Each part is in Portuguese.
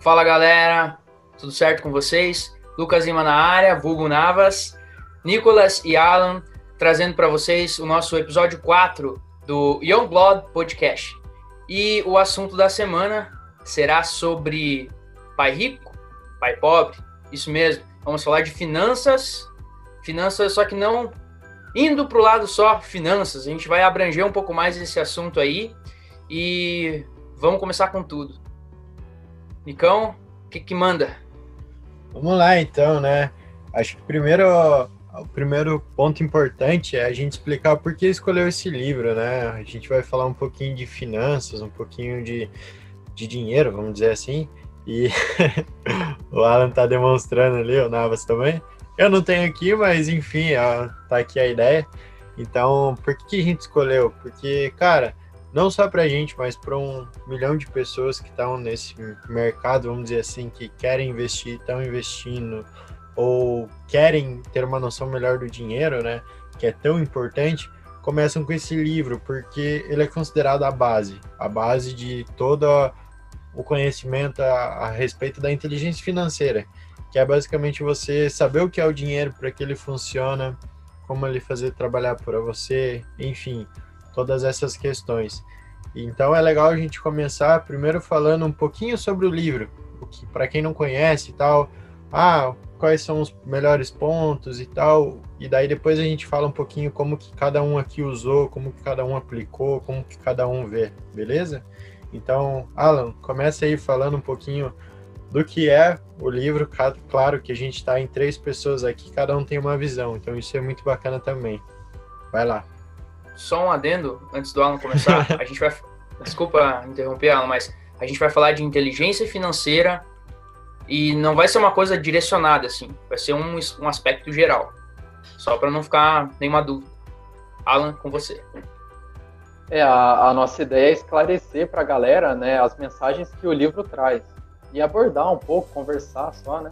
Fala galera, tudo certo com vocês? Lucas Lima na área, vulgo Navas, Nicolas e Alan trazendo para vocês o nosso episódio 4 do Young Blood Podcast. E o assunto da semana será sobre pai rico, pai pobre, isso mesmo. Vamos falar de finanças, finanças só que não indo para o lado só finanças, a gente vai abranger um pouco mais esse assunto aí e vamos começar com tudo. Nicão, o que, que manda? Vamos lá então, né? Acho que primeiro o primeiro ponto importante é a gente explicar por que escolheu esse livro, né? A gente vai falar um pouquinho de finanças, um pouquinho de, de dinheiro, vamos dizer assim. E o Alan tá demonstrando ali, o Navas também. Eu não tenho aqui, mas enfim, ó, tá aqui a ideia. Então, por que a gente escolheu? Porque, cara, não só para a gente, mas para um milhão de pessoas que estão nesse mercado, vamos dizer assim, que querem investir, estão investindo ou querem ter uma noção melhor do dinheiro, né, que é tão importante, começam com esse livro, porque ele é considerado a base, a base de todo o conhecimento a, a respeito da inteligência financeira, que é basicamente você saber o que é o dinheiro, para que ele funciona, como ele fazer trabalhar para você, enfim, todas essas questões. Então é legal a gente começar primeiro falando um pouquinho sobre o livro, que para quem não conhece e tal, ah, quais são os melhores pontos e tal, e daí depois a gente fala um pouquinho como que cada um aqui usou, como que cada um aplicou, como que cada um vê, beleza? Então, Alan, começa aí falando um pouquinho do que é o livro. Claro que a gente está em três pessoas aqui, cada um tem uma visão, então isso é muito bacana também. Vai lá só um adendo antes do Alan começar. a gente vai. Desculpa interromper, Alan, mas a gente vai falar de inteligência financeira e não vai ser uma coisa direcionada, assim. Vai ser um, um aspecto geral. Só para não ficar nenhuma dúvida. Alan, com você. É, a, a nossa ideia é esclarecer para a galera né, as mensagens que o livro traz. E abordar um pouco, conversar só, né?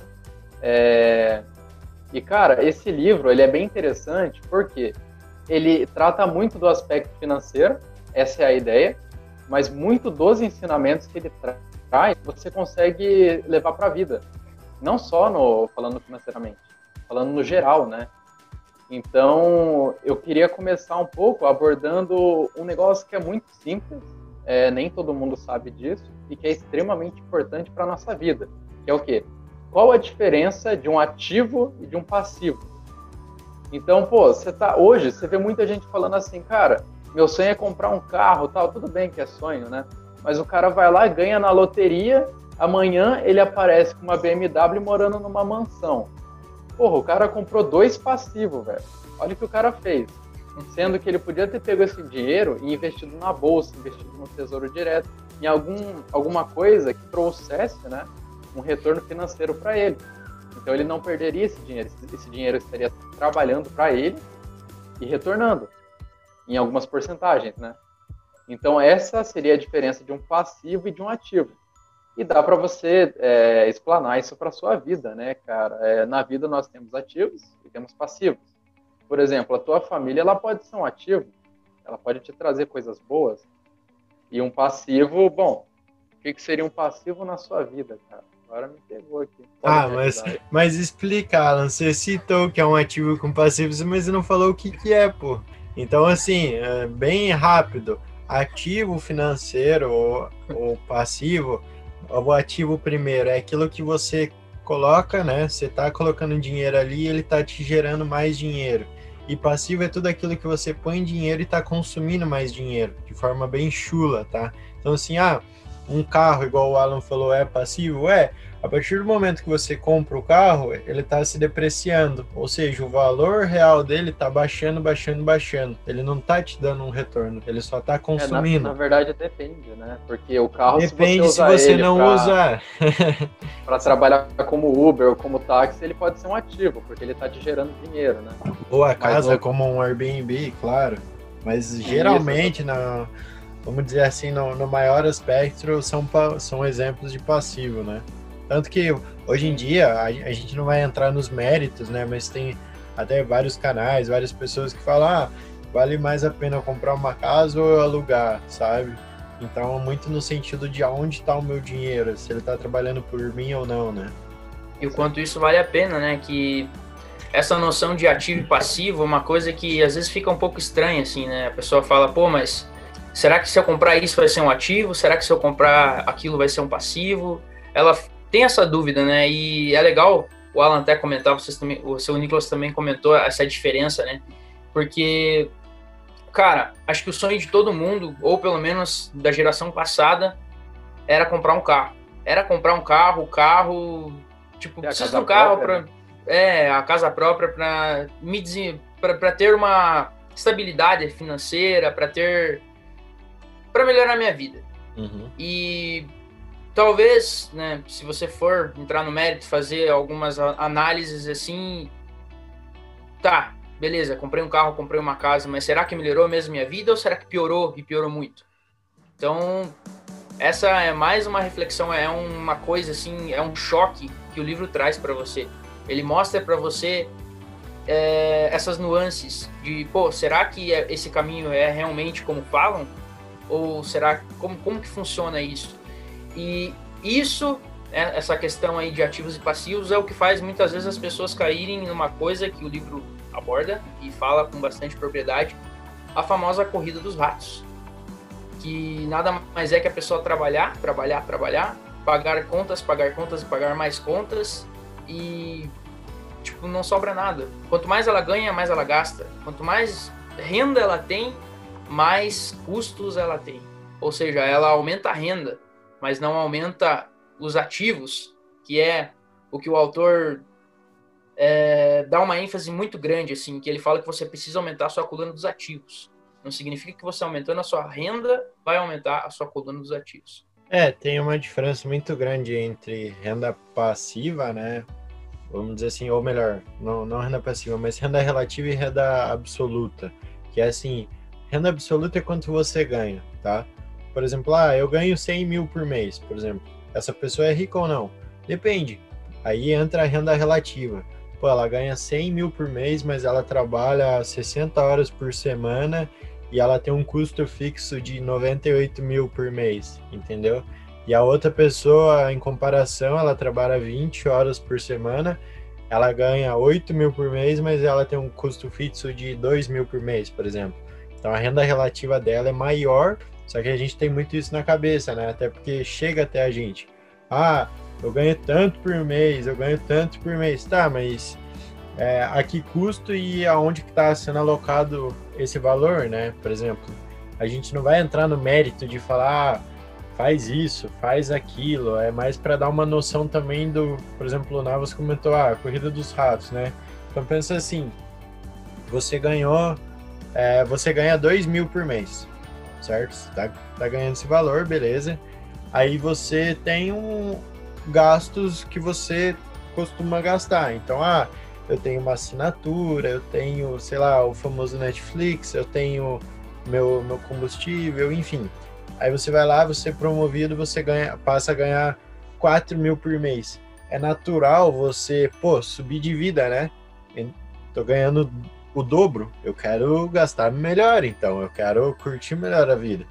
É... E, cara, esse livro, ele é bem interessante, porque quê? Ele trata muito do aspecto financeiro, essa é a ideia, mas muito dos ensinamentos que ele traz você consegue levar para a vida, não só no falando financeiramente, falando no geral, né? Então, eu queria começar um pouco abordando um negócio que é muito simples, é, nem todo mundo sabe disso, e que é extremamente importante para a nossa vida, que é o quê? Qual a diferença de um ativo e de um passivo? Então, pô, você tá hoje, você vê muita gente falando assim, cara, meu sonho é comprar um carro, tal, tudo bem que é sonho, né? Mas o cara vai lá, ganha na loteria, amanhã ele aparece com uma BMW morando numa mansão. Porra, o cara comprou dois passivos, velho. Olha o que o cara fez. Sendo que ele podia ter pego esse dinheiro e investido na bolsa, investido no tesouro direto, em algum, alguma coisa que trouxesse, né, um retorno financeiro para ele. Então ele não perderia esse dinheiro, esse dinheiro estaria trabalhando para ele e retornando em algumas porcentagens, né? Então essa seria a diferença de um passivo e de um ativo. E dá para você é, explanar isso para sua vida, né, cara? É, na vida nós temos ativos e temos passivos. Por exemplo, a tua família ela pode ser um ativo, ela pode te trazer coisas boas. E um passivo, bom, o que, que seria um passivo na sua vida, cara? Agora me pegou aqui. Pode ah, mas, mas explica, Alan. Você citou que é um ativo com passivos, mas não falou o que, que é, pô. Então, assim, é bem rápido. Ativo financeiro ou, ou passivo, o ativo primeiro é aquilo que você coloca, né? Você está colocando dinheiro ali e ele está te gerando mais dinheiro. E passivo é tudo aquilo que você põe dinheiro e está consumindo mais dinheiro, de forma bem chula, tá? Então, assim, ah, um carro, igual o Alan falou, é passivo? É. A partir do momento que você compra o carro, ele está se depreciando, ou seja, o valor real dele está baixando, baixando, baixando. Ele não está te dando um retorno, ele só está consumindo. É, na, na, verdade, depende, né? Porque o carro, depende se você, se você não pra, usar. para trabalhar como Uber ou como táxi, ele pode ser um ativo, porque ele está te gerando dinheiro, né? Ou a casa Mas, como um Airbnb, claro. Mas geralmente, na vamos dizer assim, no, no maior aspecto, são, são exemplos de passivo, né? Tanto que hoje em dia a, a, gente não vai entrar nos méritos, né? Mas tem até vários canais, várias pessoas que falam, ah, vale mais a pena comprar uma casa ou alugar, sabe? Então, muito no sentido de aonde está o meu dinheiro, se ele está trabalhando por mim ou não, né? E o quanto isso vale a pena, né? Que essa noção de ativo e passivo é uma coisa que às vezes fica um pouco estranha, assim, né? A pessoa fala, pô, mas será que se eu comprar isso vai ser um ativo? Será que se eu comprar aquilo vai ser um passivo? Ela tem essa dúvida, né? E é legal, o Alan até comentava, vocês também, o seu Nicolas também comentou essa diferença, né? Porque cara, acho que o sonho de todo mundo, ou pelo menos da geração passada, era comprar um carro. Era comprar um carro, o carro, tipo, é precisa de um carro para né? é, a casa própria para me para ter uma estabilidade financeira, para ter para melhorar minha vida. Uhum. E talvez, né, se você for entrar no mérito, fazer algumas análises assim, tá, beleza, comprei um carro, comprei uma casa, mas será que melhorou mesmo minha vida ou será que piorou e piorou muito? Então, essa é mais uma reflexão, é uma coisa assim, é um choque que o livro traz para você. Ele mostra para você é, essas nuances de, pô, será que é, esse caminho é realmente como falam? Ou será como como que funciona isso? E isso, é, essa questão aí de ativos e passivos é o que faz muitas vezes as pessoas caírem numa coisa que o livro aborda e fala com bastante propriedade, a famosa corrida dos ratos. Que nada mais é que a pessoa trabalhar, trabalhar, trabalhar, pagar contas, pagar contas e pagar mais contas e tipo não sobra nada. Quanto mais ela ganha, mais ela gasta. Quanto mais renda ela tem, mais custos ela tem. Ou seja, ela aumenta a renda, mas não aumenta os ativos, que é o que o autor é, dá uma ênfase muito grande, assim, que ele fala que você precisa aumentar a sua coluna dos ativos. Não significa que você aumentando a sua renda vai aumentar a sua coluna dos ativos. É, tem uma diferença muito grande entre renda passiva, né? Vamos dizer assim, ou melhor, não, não renda passiva, mas renda relativa e renda absoluta. Que é assim, renda absoluta é quanto você ganha, tá? Por exemplo, ah, eu ganho 100 mil por mês, por exemplo. Essa pessoa é rica ou não? Depende. Aí entra a renda relativa pô, ela ganha 100 mil por mês, mas ela trabalha 60 horas por semana e ela tem um custo fixo de 98 mil por mês, entendeu? E a outra pessoa, em comparação, ela trabalha 20 horas por semana, ela ganha 8 mil por mês, mas ela tem um custo fixo de 2 mil por mês, por exemplo. Então a renda relativa dela é maior, só que a gente tem muito isso na cabeça, né? Até porque chega até a gente. Ah, eu ganho tanto por mês, eu ganho tanto por mês. Tá, mas é, a que custo e aonde que está sendo alocado esse valor, né? Por exemplo, a gente não vai entrar no mérito de falar ah, faz isso, faz aquilo, é mais para dar uma noção também do, por exemplo, o Navas comentou ah, a corrida dos ratos, né? Então pensa assim, você ganhou, é, você ganha dois mil por mês, certo? Você tá, tá ganhando esse valor, beleza? Aí você tem um, gastos que você costuma gastar. Então, ah, eu tenho uma assinatura, eu tenho, sei lá, o famoso Netflix, eu tenho meu, meu combustível, enfim. Aí você vai lá, você é promovido, você ganha, passa a ganhar 4 mil por mês. É natural você, pô, subir de vida, né? Tô ganhando o dobro, eu quero gastar melhor, então eu quero curtir melhor a vida.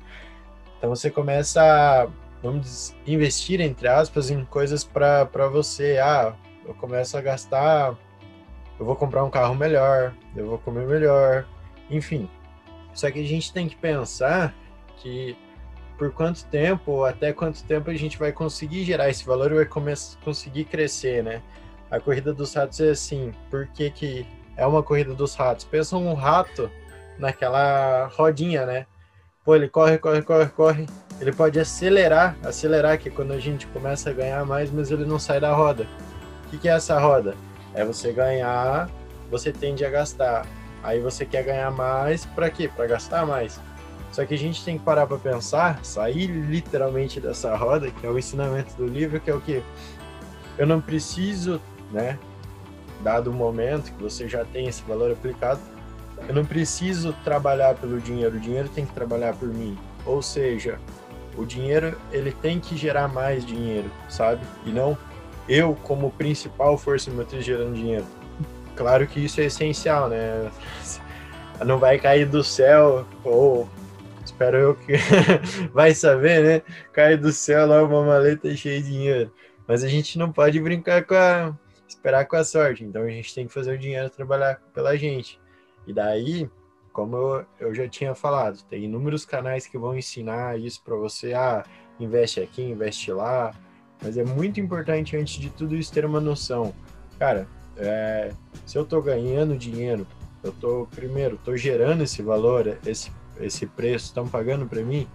Então você começa a vamos investir, entre aspas, em coisas para você. Ah, eu começo a gastar, eu vou comprar um carro melhor, eu vou comer melhor, enfim. Só que a gente tem que pensar que por quanto tempo, até quanto tempo a gente vai conseguir gerar esse valor e vai começar, conseguir crescer, né? A corrida dos ratos é assim, por que, que é uma corrida dos ratos? Pensa um rato naquela rodinha, né? Pô, ele corre, corre, corre, corre, ele pode acelerar, acelerar que é quando a gente começa a ganhar mais, mas ele não sai da roda. O que, que é essa roda? É você ganhar, você tende a gastar. Aí você quer ganhar mais, para quê? Para gastar mais. Só que a gente tem que parar para pensar, sair literalmente dessa roda, que é o ensinamento do livro, que é o que eu não preciso, né, dado o momento que você já tem esse valor aplicado, eu não preciso trabalhar pelo dinheiro, o dinheiro tem que trabalhar por mim. Ou seja, o dinheiro ele tem que gerar mais dinheiro, sabe? E não eu como principal força motriz gerando dinheiro. Claro que isso é essencial, né? Não vai cair do céu ou espero eu que vai saber, né? Cai do céu lá uma maleta cheia de dinheiro. Mas a gente não pode brincar com a. esperar com a sorte. Então a gente tem que fazer o dinheiro trabalhar pela gente. E daí, como eu, eu já tinha falado, tem inúmeros canais que vão ensinar isso para você. Ah, investe aqui, investe lá. Mas é muito importante, antes de tudo isso, ter uma noção. Cara, é, se eu estou ganhando dinheiro, eu estou, primeiro, estou gerando esse valor, esse, esse preço, estão pagando para mim,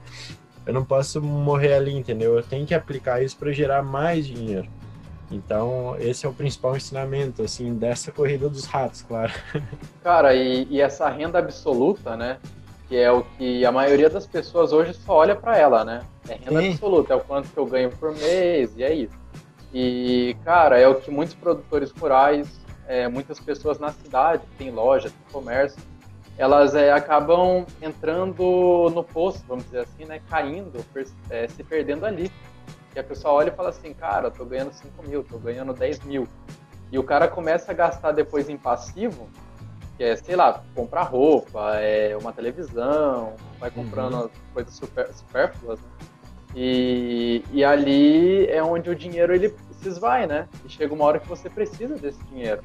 eu não posso morrer ali, entendeu? Eu tenho que aplicar isso para gerar mais dinheiro. Então, esse é o principal ensinamento, assim, dessa corrida dos ratos, claro. Cara, e, e essa renda absoluta, né? Que é o que a maioria das pessoas hoje só olha para ela, né? É renda Sim. absoluta, é o quanto que eu ganho por mês, e é isso. E, cara, é o que muitos produtores rurais, é, muitas pessoas na cidade, que tem loja, tem comércio, elas é, acabam entrando no poço, vamos dizer assim, né? Caindo, é, se perdendo ali. E a pessoa olha e fala assim, cara, tô ganhando 5 mil, tô ganhando 10 mil. E o cara começa a gastar depois em passivo, que é, sei lá, comprar roupa, é, uma televisão, vai uhum. comprando uhum. coisas super, supérfluas, né? E, e ali é onde o dinheiro ele se esvai, né? E chega uma hora que você precisa desse dinheiro.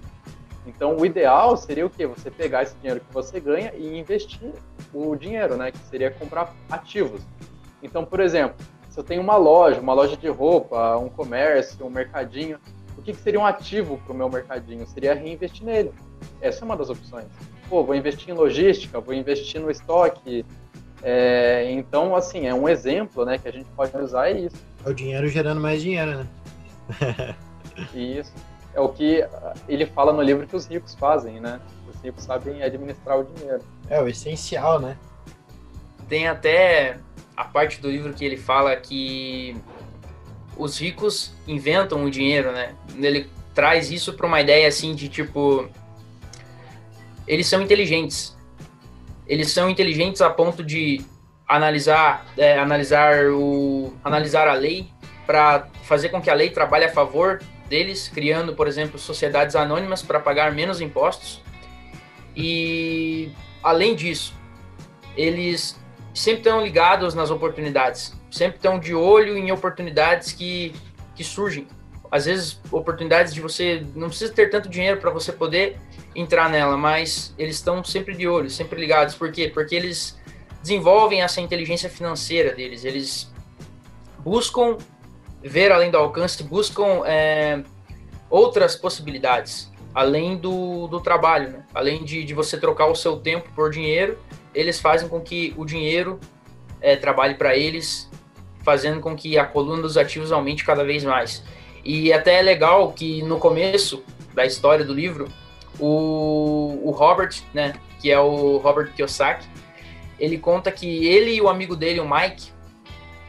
Então, o ideal seria o quê? Você pegar esse dinheiro que você ganha e investir o dinheiro, né? Que seria comprar ativos. Então, por exemplo, se eu tenho uma loja, uma loja de roupa, um comércio, um mercadinho, o que, que seria um ativo para o meu mercadinho? Seria reinvestir nele. Essa é uma das opções. Pô, vou investir em logística, vou investir no estoque. É, então, assim, é um exemplo né, que a gente pode usar é isso. É o dinheiro gerando mais dinheiro, né? isso é o que ele fala no livro que os ricos fazem, né? Os ricos sabem administrar o dinheiro. É o essencial, né? Tem até a parte do livro que ele fala que os ricos inventam o dinheiro, né? Ele traz isso para uma ideia assim de tipo eles são inteligentes. Eles são inteligentes a ponto de analisar é, analisar o analisar a lei para fazer com que a lei trabalhe a favor deles, criando, por exemplo, sociedades anônimas para pagar menos impostos. E, além disso, eles sempre estão ligados nas oportunidades, sempre estão de olho em oportunidades que, que surgem. Às vezes, oportunidades de você não precisa ter tanto dinheiro para você poder entrar nela, mas eles estão sempre de olho, sempre ligados. Por quê? Porque eles desenvolvem essa inteligência financeira deles, eles buscam ver além do alcance, buscam é, outras possibilidades, além do, do trabalho, né? além de, de você trocar o seu tempo por dinheiro, eles fazem com que o dinheiro é, trabalhe para eles, fazendo com que a coluna dos ativos aumente cada vez mais. E até é legal que no começo da história do livro, o, o Robert, né, que é o Robert Kiyosaki, ele conta que ele e o amigo dele, o Mike,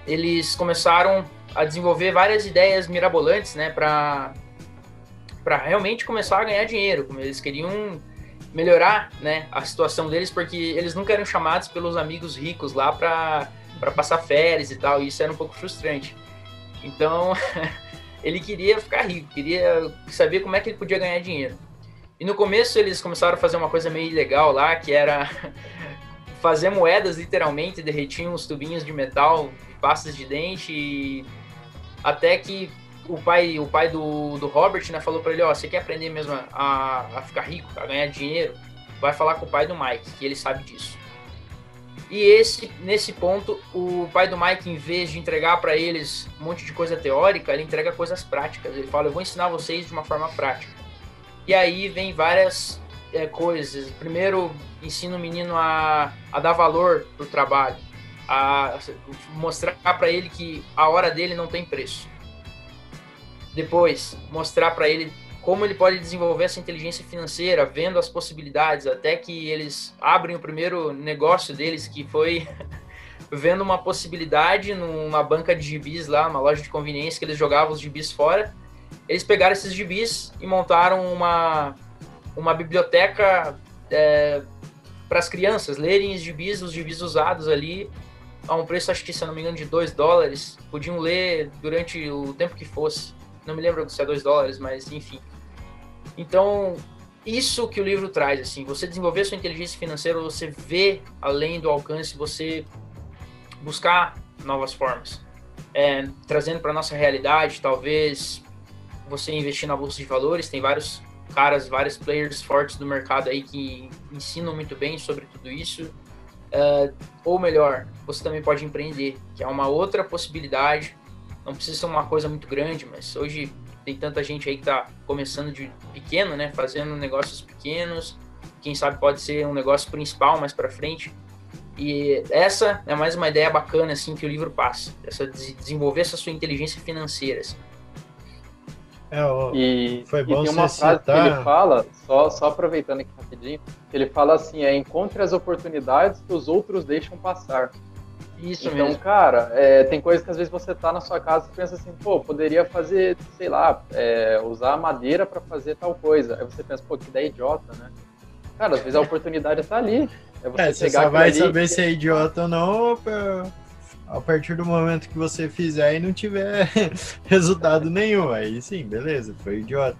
eles começaram a desenvolver várias ideias mirabolantes, né, para para realmente começar a ganhar dinheiro, como eles queriam melhorar, né, a situação deles, porque eles nunca eram chamados pelos amigos ricos lá para passar férias e tal, e isso era um pouco frustrante. Então, ele queria ficar rico, queria saber como é que ele podia ganhar dinheiro. E no começo eles começaram a fazer uma coisa meio legal lá, que era fazer moedas literalmente, derretiam os tubinhos de metal, pastas de dente e até que o pai, o pai do, do Robert, né, falou para ele, ó, você quer aprender mesmo a, a ficar rico, a ganhar dinheiro? Vai falar com o pai do Mike, que ele sabe disso. E esse, nesse ponto, o pai do Mike, em vez de entregar para eles um monte de coisa teórica, ele entrega coisas práticas. Ele fala, eu vou ensinar vocês de uma forma prática. E aí vem várias é, coisas. Primeiro, ensina o menino a, a dar valor pro trabalho a mostrar para ele que a hora dele não tem preço. Depois, mostrar para ele como ele pode desenvolver essa inteligência financeira, vendo as possibilidades, até que eles abrem o primeiro negócio deles, que foi vendo uma possibilidade numa banca de gibis lá, uma loja de conveniência que eles jogavam os gibis fora. Eles pegaram esses gibis e montaram uma, uma biblioteca é, para as crianças lerem os gibis, os gibis usados ali a um preço, acho que se não me engano, de 2 dólares, podiam ler durante o tempo que fosse. Não me lembro se é 2 dólares, mas enfim. Então, isso que o livro traz, assim, você desenvolver sua inteligência financeira, você vê além do alcance, você buscar novas formas. É, trazendo para nossa realidade, talvez você investir na bolsa de valores, tem vários caras, vários players fortes do mercado aí que ensinam muito bem sobre tudo isso. Uh, ou melhor, você também pode empreender, que é uma outra possibilidade. Não precisa ser uma coisa muito grande, mas hoje tem tanta gente aí que está começando de pequeno, né, fazendo negócios pequenos. Quem sabe pode ser um negócio principal mais para frente. E essa é mais uma ideia bacana assim que o livro passa, essa desenvolver essa sua inteligência financeira. Assim. É, ó, e, foi bom e tem uma frase citar... que ele fala, só, só aproveitando aqui rapidinho, ele fala assim, é encontre as oportunidades que os outros deixam passar. Isso então, mesmo. cara, é, tem coisas que às vezes você tá na sua casa e pensa assim, pô, poderia fazer, sei lá, é, usar madeira para fazer tal coisa. Aí você pensa, pô, que ideia idiota, né? Cara, às vezes a oportunidade tá ali. É você, é, você só vai saber se é idiota ou não a partir do momento que você fizer e não tiver resultado nenhum. Aí sim, beleza, foi idiota.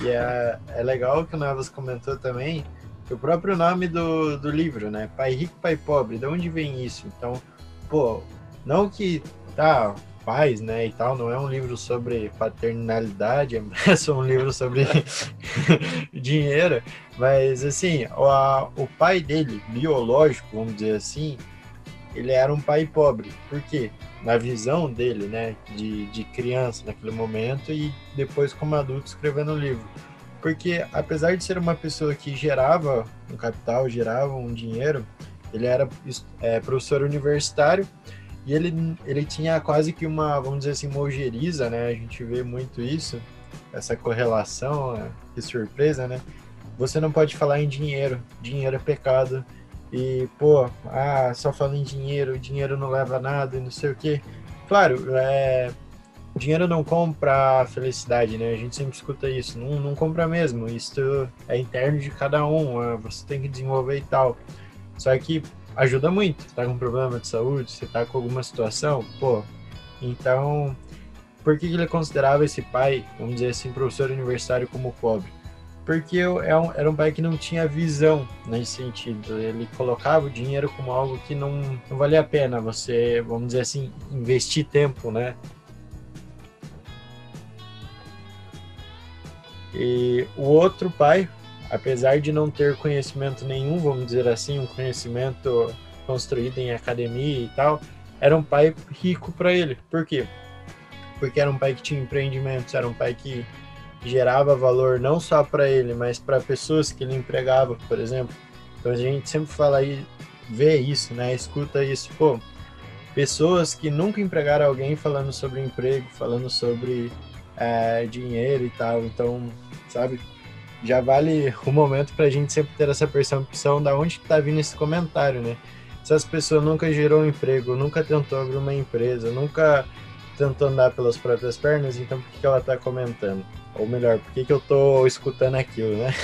E é, é legal que o Navas comentou também que o próprio nome do, do livro, né? Pai Rico, Pai Pobre, de onde vem isso? Então, pô, não que tá, pais, né, e tal, não é um livro sobre paternalidade, é só um livro sobre dinheiro, mas assim, o, a, o pai dele, biológico, vamos dizer assim, ele era um pai pobre. Por quê? Na visão dele, né, de, de criança naquele momento e depois como adulto escrevendo o livro. Porque apesar de ser uma pessoa que gerava um capital, gerava um dinheiro, ele era é, professor universitário e ele, ele tinha quase que uma, vamos dizer assim, uma né? A gente vê muito isso, essa correlação, né? que surpresa, né? Você não pode falar em dinheiro, dinheiro é pecado, e, pô, ah, só falando em dinheiro, dinheiro não leva a nada e não sei o quê. Claro, é, dinheiro não compra felicidade, né? A gente sempre escuta isso. Não, não compra mesmo. Isso é interno de cada um. É, você tem que desenvolver e tal. Só que ajuda muito. Você tá com problema de saúde, você tá com alguma situação, pô. Então, por que ele considerava esse pai, vamos dizer assim, professor universitário como pobre? porque é era um pai que não tinha visão nesse sentido. Ele colocava o dinheiro como algo que não, não valia a pena você, vamos dizer assim, investir tempo, né? E o outro pai, apesar de não ter conhecimento nenhum, vamos dizer assim, um conhecimento construído em academia e tal, era um pai rico para ele. Por quê? Porque era um pai que tinha empreendimentos, era um pai que gerava valor não só para ele, mas para pessoas que ele empregava, por exemplo. Então a gente sempre fala aí, vê isso, né? Escuta isso, pô. Pessoas que nunca empregaram alguém falando sobre emprego, falando sobre é, dinheiro e tal. Então, sabe? Já vale o momento para a gente sempre ter essa percepção da onde está vindo esse comentário, né? Se as pessoas nunca gerou um emprego, nunca tentou abrir uma empresa, nunca tentou andar pelas próprias pernas, então por que ela está comentando? Ou melhor, por que, que eu tô escutando aquilo, né?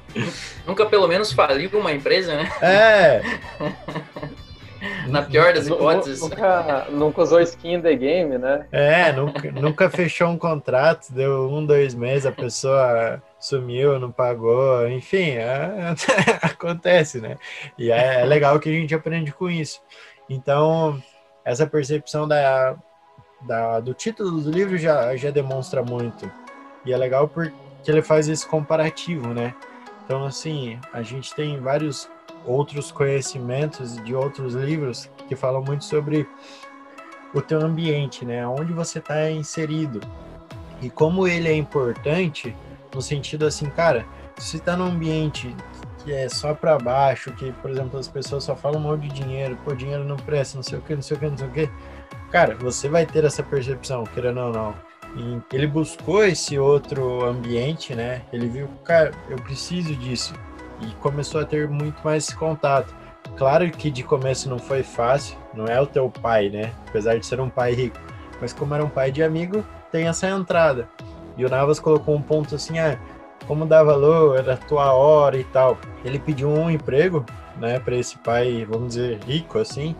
Nunca pelo menos faliu uma empresa, né? É! Na pior das hipóteses. Nunca, nunca usou skin in the game, né? É, nunca, nunca fechou um contrato, deu um, dois meses, a pessoa sumiu, não pagou, enfim, é, acontece, né? E é, é legal que a gente aprende com isso. Então, essa percepção da, da, do título do livro já, já demonstra muito. E é legal porque ele faz esse comparativo, né? Então, assim, a gente tem vários outros conhecimentos de outros livros que falam muito sobre o teu ambiente, né? Onde você está inserido. E como ele é importante no sentido assim, cara, se você está num ambiente que é só para baixo, que, por exemplo, as pessoas só falam mal de dinheiro, pô, dinheiro não presta, não sei o que, não sei o que, não sei o que, cara, você vai ter essa percepção, querendo ou não. E ele buscou esse outro ambiente, né? Ele viu, cara, eu preciso disso. E começou a ter muito mais contato. Claro que de começo não foi fácil, não é o teu pai, né? Apesar de ser um pai rico. Mas como era um pai de amigo, tem essa entrada. E o Navas colocou um ponto assim, ah, como dá valor, era a tua hora e tal. Ele pediu um emprego, né, para esse pai, vamos dizer, rico assim.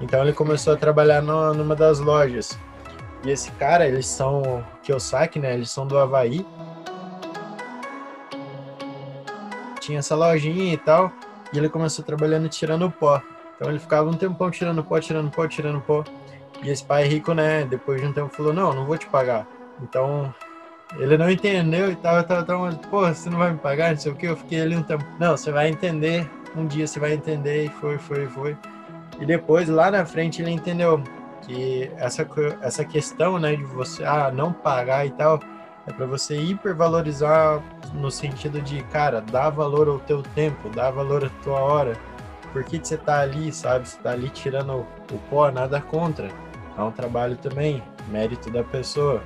Então ele começou a trabalhar no, numa das lojas. E esse cara, eles são Kiyosaki, né? Eles são do Havaí. Tinha essa lojinha e tal. E ele começou trabalhando tirando pó. Então ele ficava um tempão tirando pó, tirando pó, tirando pó. E esse pai rico, né, depois de um tempo falou, não, não vou te pagar. Então, ele não entendeu e tava, tava, tava, pô, você não vai me pagar, não sei o que, eu fiquei ali um tempo. Não, você vai entender, um dia você vai entender, e foi, foi, foi. E depois, lá na frente, ele entendeu que essa, essa questão, né, de você, ah, não pagar e tal, é para você hipervalorizar no sentido de, cara, dá valor ao teu tempo, dá valor à tua hora. Por que, que você tá ali, sabe? Você tá ali tirando o pó, nada contra é um trabalho também, mérito da pessoa.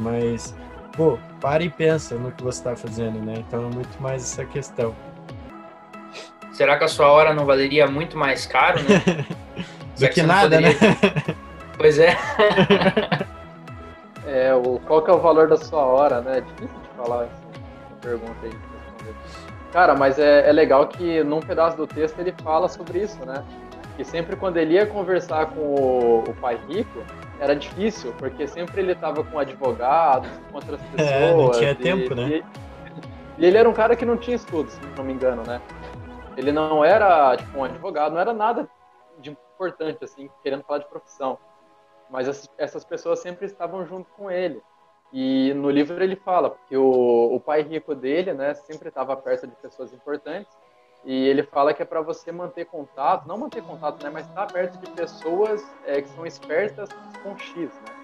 Mas, pô, para e pensa no que você está fazendo, né? Então é muito mais essa questão. Será que a sua hora não valeria muito mais caro, né? Do que, que nada, poderia... né? Pois é. é, o, qual que é o valor da sua hora, né? É difícil de falar essa pergunta aí. Cara, mas é, é legal que num pedaço do texto ele fala sobre isso, né? que sempre quando ele ia conversar com o, o pai rico, era difícil, porque sempre ele estava com advogados, com outras pessoas. É, não tinha e, tempo, né? E, e, ele era um cara que não tinha estudos, se não me engano, né? Ele não era, tipo, um advogado, não era nada de importante, assim, querendo falar de profissão. Mas as, essas pessoas sempre estavam junto com ele. E no livro ele fala que o, o pai rico dele, né, sempre estava perto de pessoas importantes e ele fala que é para você manter contato, não manter contato, né, mas estar perto de pessoas é, que são espertas com X, né?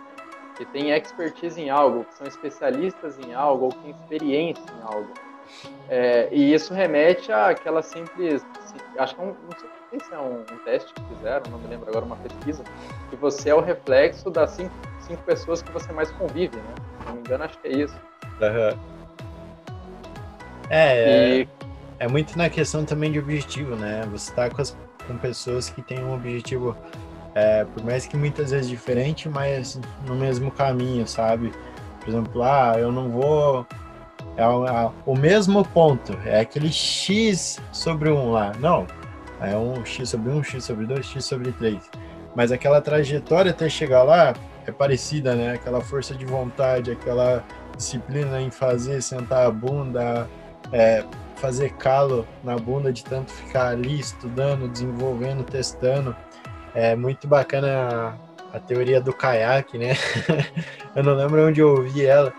Que têm expertise em algo, que são especialistas em algo, ou que têm experiência em algo. É, e isso remete àquela simples. Acho que é um, não sei se é um, um, teste que fizeram, não me lembro agora, uma pesquisa, que você é o reflexo das cinco, cinco pessoas que você mais convive, né? Se não me engano, acho que é isso. Uhum. É, e, é muito na questão também de objetivo, né? Você tá com, as, com pessoas que têm um objetivo, é, por mais que muitas vezes diferente, mas no mesmo caminho, sabe? Por exemplo, ah, eu não vou. É o, é o mesmo ponto, é aquele x sobre 1 lá. Não, é um x sobre 1, x sobre 2, x sobre 3. Mas aquela trajetória até chegar lá é parecida, né? Aquela força de vontade, aquela disciplina em fazer, sentar a bunda, é, fazer calo na bunda de tanto ficar ali estudando, desenvolvendo, testando. É muito bacana a, a teoria do caiaque, né? eu não lembro onde eu ouvi ela,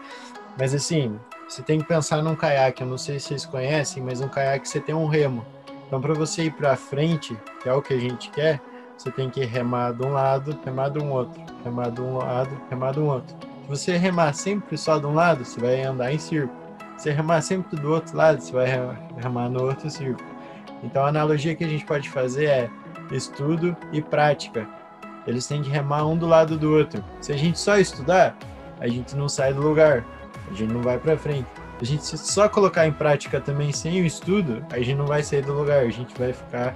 mas assim, você tem que pensar num caiaque. Eu não sei se vocês conhecem, mas um caiaque você tem um remo. Então, para você ir para frente, que é o que a gente quer, você tem que remar de um lado, remar de um outro, remar de um lado, remar de um outro. Se você remar sempre só de um lado, você vai andar em círculo você remar sempre do outro lado, você vai remar no outro círculo. Então a analogia que a gente pode fazer é estudo e prática. Eles têm que remar um do lado do outro. Se a gente só estudar, a gente não sai do lugar, a gente não vai para frente. Se a gente só colocar em prática também sem o estudo, a gente não vai sair do lugar, a gente vai ficar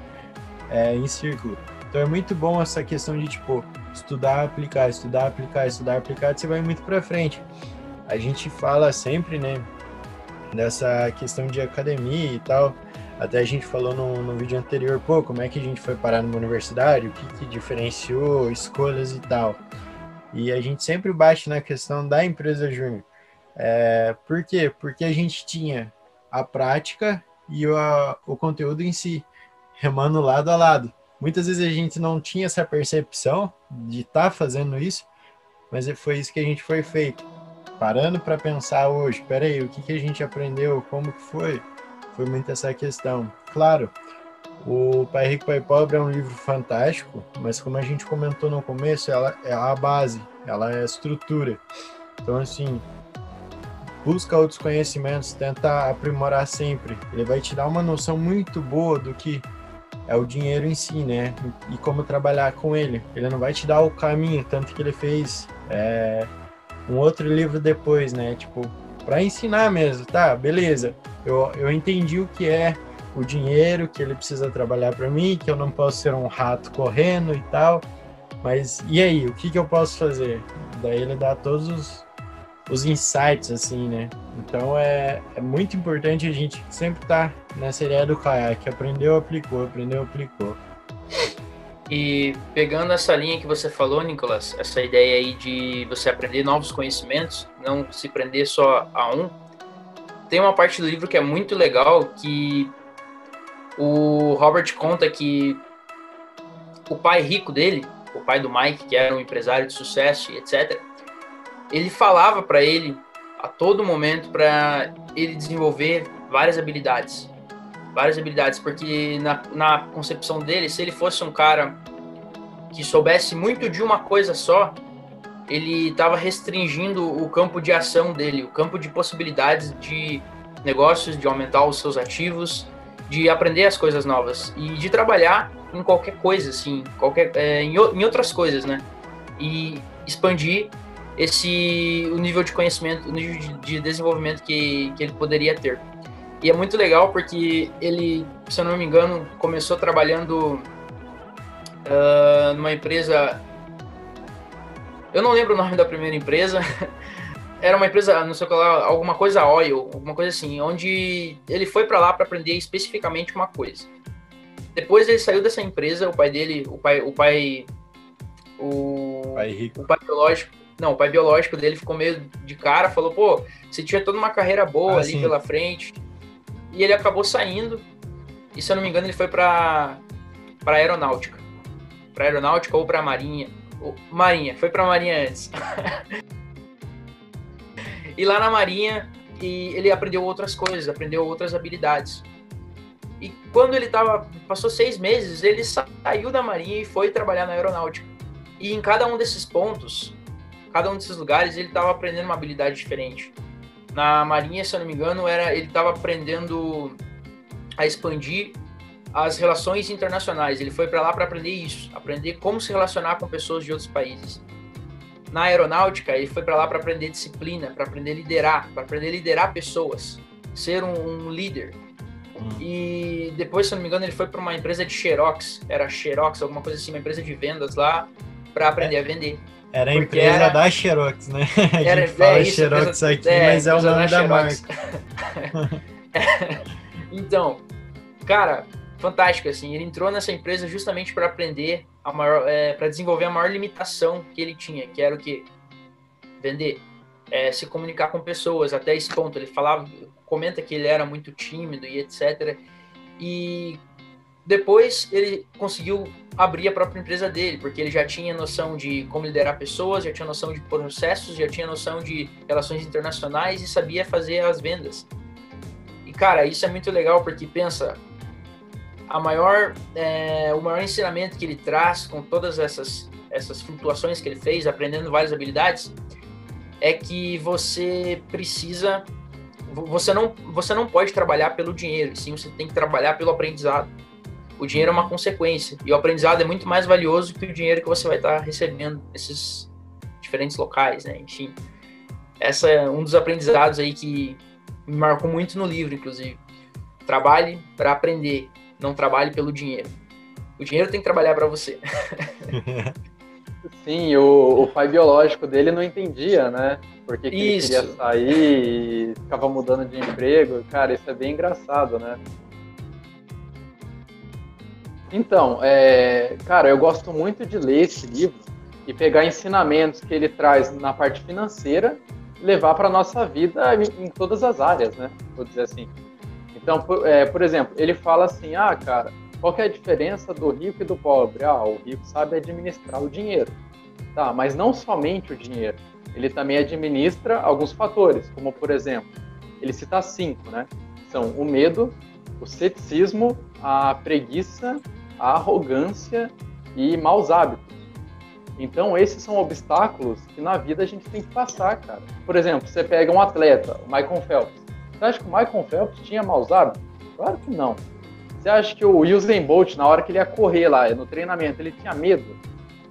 é, em círculo. Então é muito bom essa questão de tipo estudar, aplicar, estudar, aplicar, estudar, aplicar, você vai muito para frente. A gente fala sempre, né? Dessa questão de academia e tal. Até a gente falou no, no vídeo anterior, pô, como é que a gente foi parar numa universidade, o que, que diferenciou, escolhas e tal. E a gente sempre bate na questão da empresa júnior. É, por quê? Porque a gente tinha a prática e o, a, o conteúdo em si, remando lado a lado. Muitas vezes a gente não tinha essa percepção de estar tá fazendo isso, mas foi isso que a gente foi feito parando para pensar hoje, peraí, o que, que a gente aprendeu, como que foi? Foi muito essa questão. Claro, o Pai Rico, Pai Pobre é um livro fantástico, mas como a gente comentou no começo, ela é a base, ela é a estrutura. Então, assim, busca outros conhecimentos, tenta aprimorar sempre. Ele vai te dar uma noção muito boa do que é o dinheiro em si, né? E como trabalhar com ele. Ele não vai te dar o caminho, tanto que ele fez é, um outro livro depois, né? Tipo, para ensinar mesmo, tá? Beleza. Eu, eu entendi o que é o dinheiro, que ele precisa trabalhar para mim, que eu não posso ser um rato correndo e tal. Mas e aí, o que, que eu posso fazer? Daí ele dá todos os, os insights, assim, né? Então é, é muito importante a gente sempre estar tá nessa ideia do caiaque. Aprendeu, aplicou, aprendeu, aplicou. E pegando essa linha que você falou, Nicolas, essa ideia aí de você aprender novos conhecimentos, não se prender só a um, tem uma parte do livro que é muito legal que o Robert conta que o pai rico dele, o pai do Mike, que era um empresário de sucesso etc., ele falava para ele a todo momento para ele desenvolver várias habilidades. Várias habilidades, porque na, na concepção dele, se ele fosse um cara que soubesse muito de uma coisa só, ele estava restringindo o campo de ação dele, o campo de possibilidades de negócios, de aumentar os seus ativos, de aprender as coisas novas e de trabalhar em qualquer coisa, assim, qualquer, é, em, em, outras coisas, né? E expandir esse o nível de conhecimento, o nível de, de desenvolvimento que, que ele poderia ter. E é muito legal porque ele, se eu não me engano, começou trabalhando uh, numa empresa. Eu não lembro o nome da primeira empresa. Era uma empresa, não sei o que lá, alguma coisa oil, alguma coisa assim, onde ele foi para lá para aprender especificamente uma coisa. Depois ele saiu dessa empresa, o pai dele, o pai, o pai, o pai, rico. o pai biológico, não, o pai biológico dele ficou meio de cara, falou, pô, você tinha toda uma carreira boa ah, ali sim. pela frente. E ele acabou saindo. E se eu não me engano, ele foi para para aeronáutica. Para aeronáutica ou para marinha. Ou, marinha, foi para marinha antes. e lá na marinha, e ele aprendeu outras coisas, aprendeu outras habilidades. E quando ele tava, passou seis meses, ele saiu da marinha e foi trabalhar na aeronáutica. E em cada um desses pontos, cada um desses lugares ele estava aprendendo uma habilidade diferente. Na Marinha, se eu não me engano, era ele estava aprendendo a expandir as relações internacionais. Ele foi para lá para aprender isso, aprender como se relacionar com pessoas de outros países. Na aeronáutica, ele foi para lá para aprender disciplina, para aprender a liderar, para aprender a liderar pessoas, ser um, um líder. Hum. E depois, se eu não me engano, ele foi para uma empresa de Xerox, era Xerox, alguma coisa assim, uma empresa de vendas lá, para aprender é. a vender. Era a empresa era... da Xerox, né? A gente era, fala é isso, Xerox empresa, aqui, é, mas é o nome da, da marca. então, cara, fantástico, assim. Ele entrou nessa empresa justamente para aprender, a maior, é, para desenvolver a maior limitação que ele tinha, que era o quê? Vender. É, se comunicar com pessoas até esse ponto. Ele falava, comenta que ele era muito tímido e etc. E depois ele conseguiu abrir a própria empresa dele, porque ele já tinha noção de como liderar pessoas, já tinha noção de processos, já tinha noção de relações internacionais e sabia fazer as vendas. E cara, isso é muito legal porque pensa, a maior, é, o maior ensinamento que ele traz com todas essas essas flutuações que ele fez, aprendendo várias habilidades, é que você precisa, você não, você não pode trabalhar pelo dinheiro, sim, você tem que trabalhar pelo aprendizado o dinheiro é uma consequência. E o aprendizado é muito mais valioso que o dinheiro que você vai estar recebendo nesses diferentes locais, né? Enfim, essa é um dos aprendizados aí que me marcou muito no livro, inclusive. Trabalhe para aprender, não trabalhe pelo dinheiro. O dinheiro tem que trabalhar para você. Sim, o, o, pai biológico dele não entendia, né? Porque que ele queria sair e ficava mudando de emprego. Cara, isso é bem engraçado, né? Então, é, cara, eu gosto muito de ler esse livro e pegar ensinamentos que ele traz na parte financeira levar para nossa vida em, em, todas as áreas, né? Vou dizer assim. Então, por, é, por exemplo, ele fala assim: ah, cara, qual é a diferença do rico e do pobre? Ah, o rico sabe administrar o dinheiro, tá? Mas não somente o dinheiro. Ele também administra alguns fatores, como por exemplo, ele cita cinco, né? São o medo, o ceticismo, a preguiça, a arrogância e maus hábitos. Então, esses são obstáculos que na vida a gente tem que passar, cara. Por exemplo, você pega um atleta, o Michael Phelps. Você acha que o Michael Phelps tinha maus hábitos? Claro que não. Você acha que o Usain Bolt, na hora que ele ia correr lá no treinamento, ele tinha medo?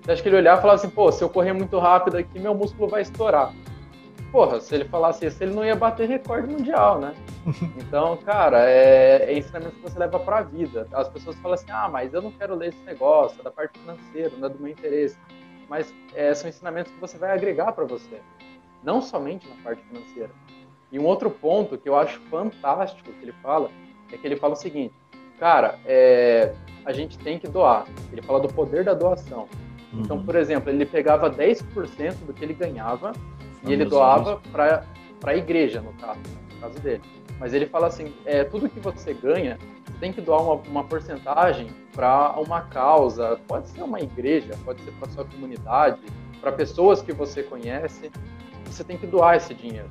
Você acha que ele olhava e falava assim, pô, se eu correr muito rápido aqui, meu músculo vai estourar porra, se ele falasse isso, ele não ia bater recorde mundial, né? Então, cara, é, é ensinamento que você leva para a vida. As pessoas falam assim, ah, mas eu não quero ler esse negócio, é da parte financeira, não é do meu interesse. Mas é, são ensinamentos que você vai agregar para você, não somente na parte financeira. E um outro ponto que eu acho fantástico que ele fala é que ele fala o seguinte, cara, é, a gente tem que doar. Ele fala do poder da doação. Então, uhum. por exemplo, ele pegava 10% do que ele ganhava e ele doava para a igreja, no caso, no caso dele. Mas ele fala assim: é, tudo que você ganha, tem que doar uma, uma porcentagem para uma causa, pode ser uma igreja, pode ser para sua comunidade, para pessoas que você conhece, você tem que doar esse dinheiro.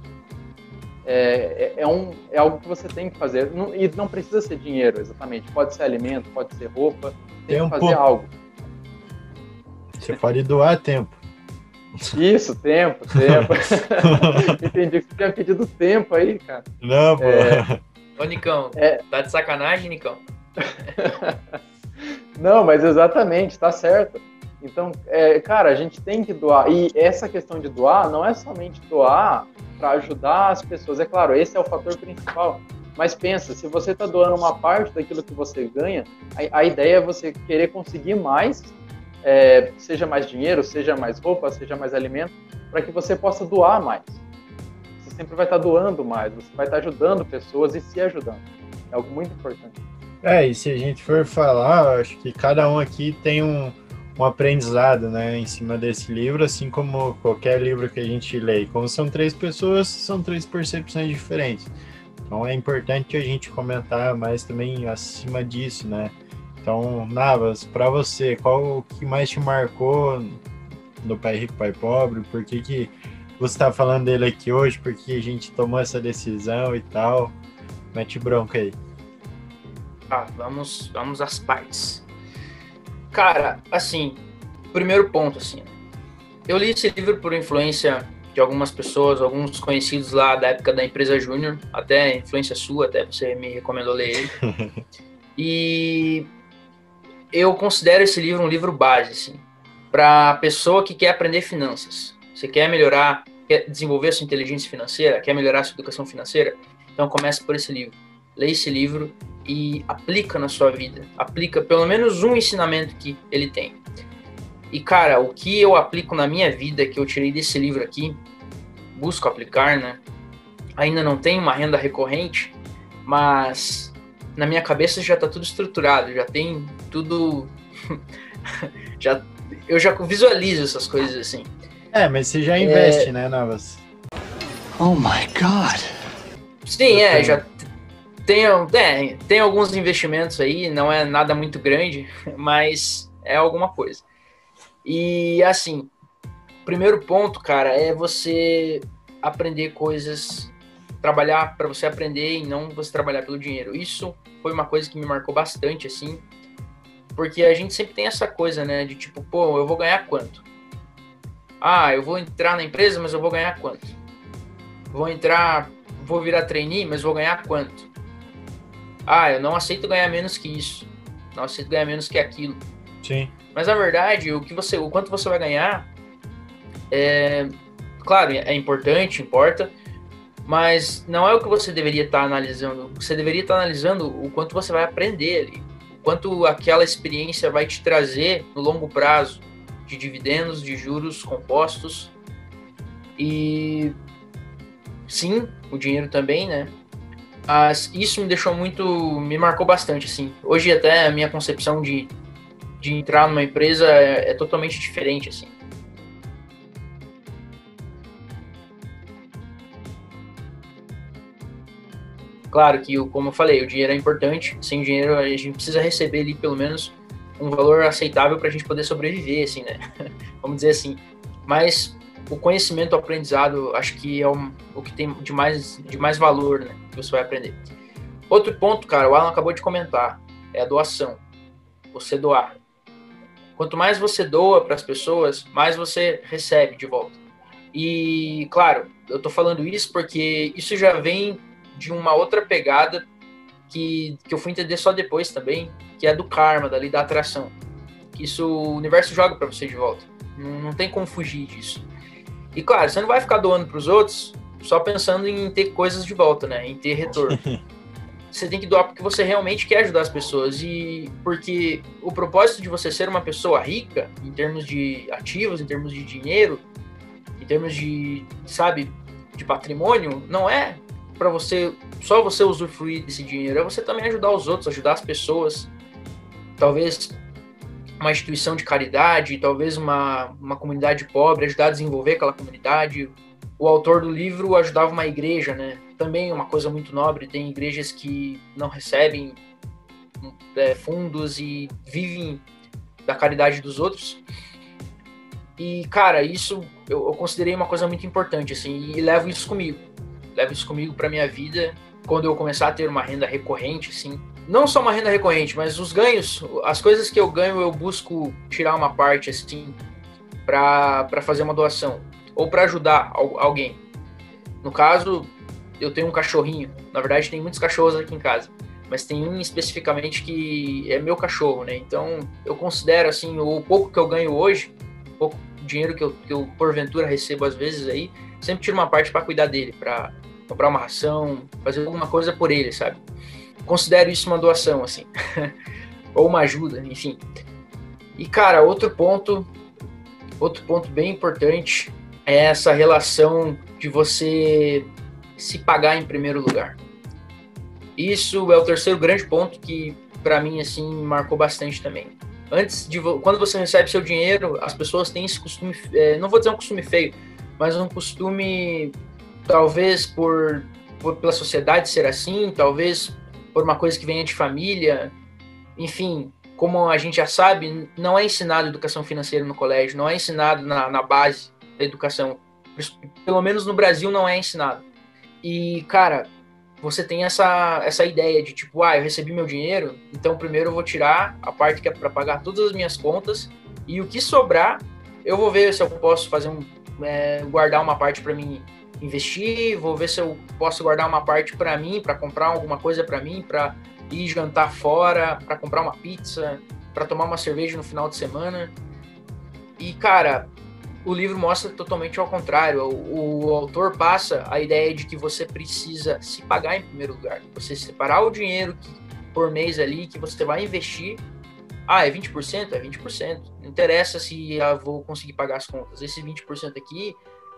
É, é, é, um, é algo que você tem que fazer. Não, e não precisa ser dinheiro, exatamente. Pode ser alimento, pode ser roupa. Tem tempo. que fazer algo. Você pode doar tempo. Isso, tempo, tempo. Entendi que você tinha pedido tempo aí, cara. Não, pô. É... Ô, Nicão, é... tá de sacanagem, Nicão? Não, mas exatamente, tá certo. Então, é, cara, a gente tem que doar. E essa questão de doar não é somente doar para ajudar as pessoas. É claro, esse é o fator principal. Mas pensa, se você está doando uma parte daquilo que você ganha, a, a ideia é você querer conseguir mais, é, seja mais dinheiro, seja mais roupa, seja mais alimento, para que você possa doar mais. Você sempre vai estar tá doando mais, você vai estar tá ajudando pessoas e se ajudando. É algo muito importante. É, e se a gente for falar, acho que cada um aqui tem um, um aprendizado, né, em cima desse livro, assim como qualquer livro que a gente lê. Como são três pessoas, são três percepções diferentes. Então é importante a gente comentar mais também acima disso, né? Então, Navas, para você, qual o que mais te marcou no Pai Rico, Pai Pobre? Por que, que você está falando dele aqui hoje? Por que a gente tomou essa decisão e tal? Mete bronca aí. Ah, vamos, vamos às partes. Cara, assim, primeiro ponto, assim, eu li esse livro por influência de algumas pessoas, alguns conhecidos lá da época da empresa Júnior, até influência sua, até você me recomendou ler ele. e eu considero esse livro um livro base, assim, para pessoa que quer aprender finanças. Você quer melhorar, quer desenvolver sua inteligência financeira, quer melhorar sua educação financeira, então comece por esse livro. Leia esse livro e aplica na sua vida. Aplica pelo menos um ensinamento que ele tem. E cara, o que eu aplico na minha vida, que eu tirei desse livro aqui, busco aplicar, né? Ainda não tenho uma renda recorrente, mas na minha cabeça já tá tudo estruturado, já tem tudo. já, eu já visualizo essas coisas assim. É, mas você já investe, é... né, Navas? Oh my god! Sim, é, já tem, tem, tem alguns investimentos aí, não é nada muito grande, mas é alguma coisa. E assim, primeiro ponto, cara, é você aprender coisas, trabalhar para você aprender e não você trabalhar pelo dinheiro. Isso foi uma coisa que me marcou bastante, assim, porque a gente sempre tem essa coisa, né, de tipo, pô, eu vou ganhar quanto? Ah, eu vou entrar na empresa, mas eu vou ganhar quanto? Vou entrar, vou virar trainee, mas vou ganhar quanto? ah, eu não aceito ganhar menos que isso, não aceito ganhar menos que aquilo. Sim. Mas na verdade, o que você, o quanto você vai ganhar, é, claro, é importante, importa, mas não é o que você deveria estar tá analisando. Você deveria estar tá analisando o quanto você vai aprender ali, o quanto aquela experiência vai te trazer no longo prazo de dividendos, de juros compostos e sim, o dinheiro também, né? Mas isso me deixou muito. me marcou bastante, assim. Hoje até a minha concepção de, de entrar numa empresa é, é totalmente diferente, assim. Claro que, como eu falei, o dinheiro é importante. Sem dinheiro, a gente precisa receber ali pelo menos um valor aceitável para a gente poder sobreviver, assim, né? Vamos dizer assim. Mas o conhecimento, o aprendizado, acho que é o, que tem de mais, de mais valor, né? Que você vai aprender. Outro ponto, cara, o Alan acabou de comentar, é a doação. Você doar. Quanto mais você doa para as pessoas, mais você recebe de volta. E, claro, eu tô falando isso porque isso já vem de uma outra pegada que, que eu fui entender só depois também, que é do karma, da lei da atração. Isso o universo joga para você de volta. Não, não tem como fugir disso. E claro, você não vai ficar doando para os outros só pensando em ter coisas de volta, né? Em ter retorno. você tem que doar porque você realmente quer ajudar as pessoas e porque o propósito de você ser uma pessoa rica em termos de ativos, em termos de dinheiro, em termos de, sabe, de patrimônio, não é para você só você usufruir desse dinheiro, é você também ajudar os outros, ajudar as pessoas. Talvez uma instituição de caridade, talvez uma, uma comunidade pobre, ajudar a desenvolver aquela comunidade. O autor do livro ajudava uma igreja, né? Também uma coisa muito nobre. Tem igrejas que não recebem é, fundos e vivem da caridade dos outros. E, cara, isso eu, eu, considerei uma coisa muito importante, assim, e levo isso comigo. Levo isso comigo para minha vida. Quando eu começar a ter uma renda recorrente, assim, não só uma renda recorrente, mas os ganhos, as coisas que eu ganho, eu busco tirar uma parte, assim, para fazer uma doação ou para ajudar alguém. No caso, eu tenho um cachorrinho. Na verdade, tem muitos cachorros aqui em casa mas tem um especificamente que é meu cachorro, né? Então eu considero assim, o pouco que eu ganho hoje, o pouco dinheiro que eu, que eu porventura recebo às vezes aí, sempre tiro uma parte para cuidar dele, para comprar uma ração, fazer alguma coisa por ele, sabe? Considero isso uma doação, assim, ou uma ajuda, enfim. E cara, outro ponto, outro ponto bem importante é essa relação de você se pagar em primeiro lugar. Isso é o terceiro grande ponto que para mim assim marcou bastante também. Antes de quando você recebe seu dinheiro, as pessoas têm esse costume, é, não vou dizer um costume feio, mas um costume talvez por, por pela sociedade ser assim, talvez por uma coisa que venha de família, enfim, como a gente já sabe, não é ensinado educação financeira no colégio, não é ensinado na, na base da educação. Pelo menos no Brasil não é ensinado. E, cara, você tem essa, essa ideia de tipo, ah, eu recebi meu dinheiro, então primeiro eu vou tirar a parte que é para pagar todas as minhas contas e o que sobrar eu vou ver se eu posso fazer um é, guardar uma parte para mim investir, vou ver se eu posso guardar uma parte para mim, para comprar alguma coisa para mim, para ir jantar fora, para comprar uma pizza, para tomar uma cerveja no final de semana. E cara, o livro mostra totalmente ao contrário. O, o, autor passa a ideia de que você precisa se pagar em primeiro lugar. Você separar o dinheiro que, por mês ali que você vai investir. Ah, é 20%? É 20%. Não interessa se eu vou conseguir pagar as contas. Esse 20% aqui,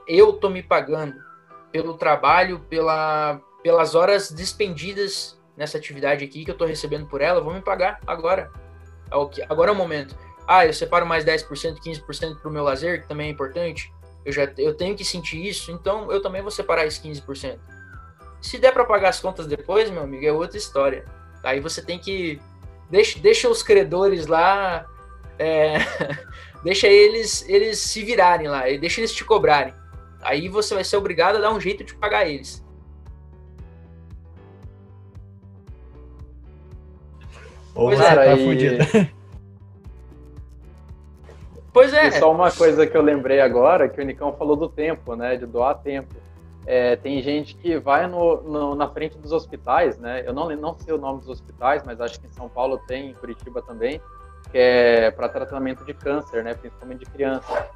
eu tô me pagando pelo trabalho, pela, pelas horas despendidas nessa atividade aqui que eu tô recebendo por ela, vou me pagar agora. É agora é o momento ah, eu separo mais 10%, 15% para o meu lazer, que também é importante, eu já eu tenho que sentir isso, então eu também vou separar esses 15%. Se der para pagar as contas depois, meu amigo, é outra história. Aí você tem que deixa, deixa os credores lá, é, deixa eles eles se virarem lá, deixa eles te cobrarem. Aí você vai ser obrigado a dar um jeito de pagar eles. Ou você é, tá fudido. Pois é. E só uma coisa que eu lembrei agora, que o Nicão falou do tempo, né? De doar tempo. É, tem gente que vai no, no, na frente dos hospitais, né? Eu não, não sei o nome dos hospitais, mas acho que em São Paulo tem, em Curitiba também, que é para tratamento de câncer, né? Principalmente de criança.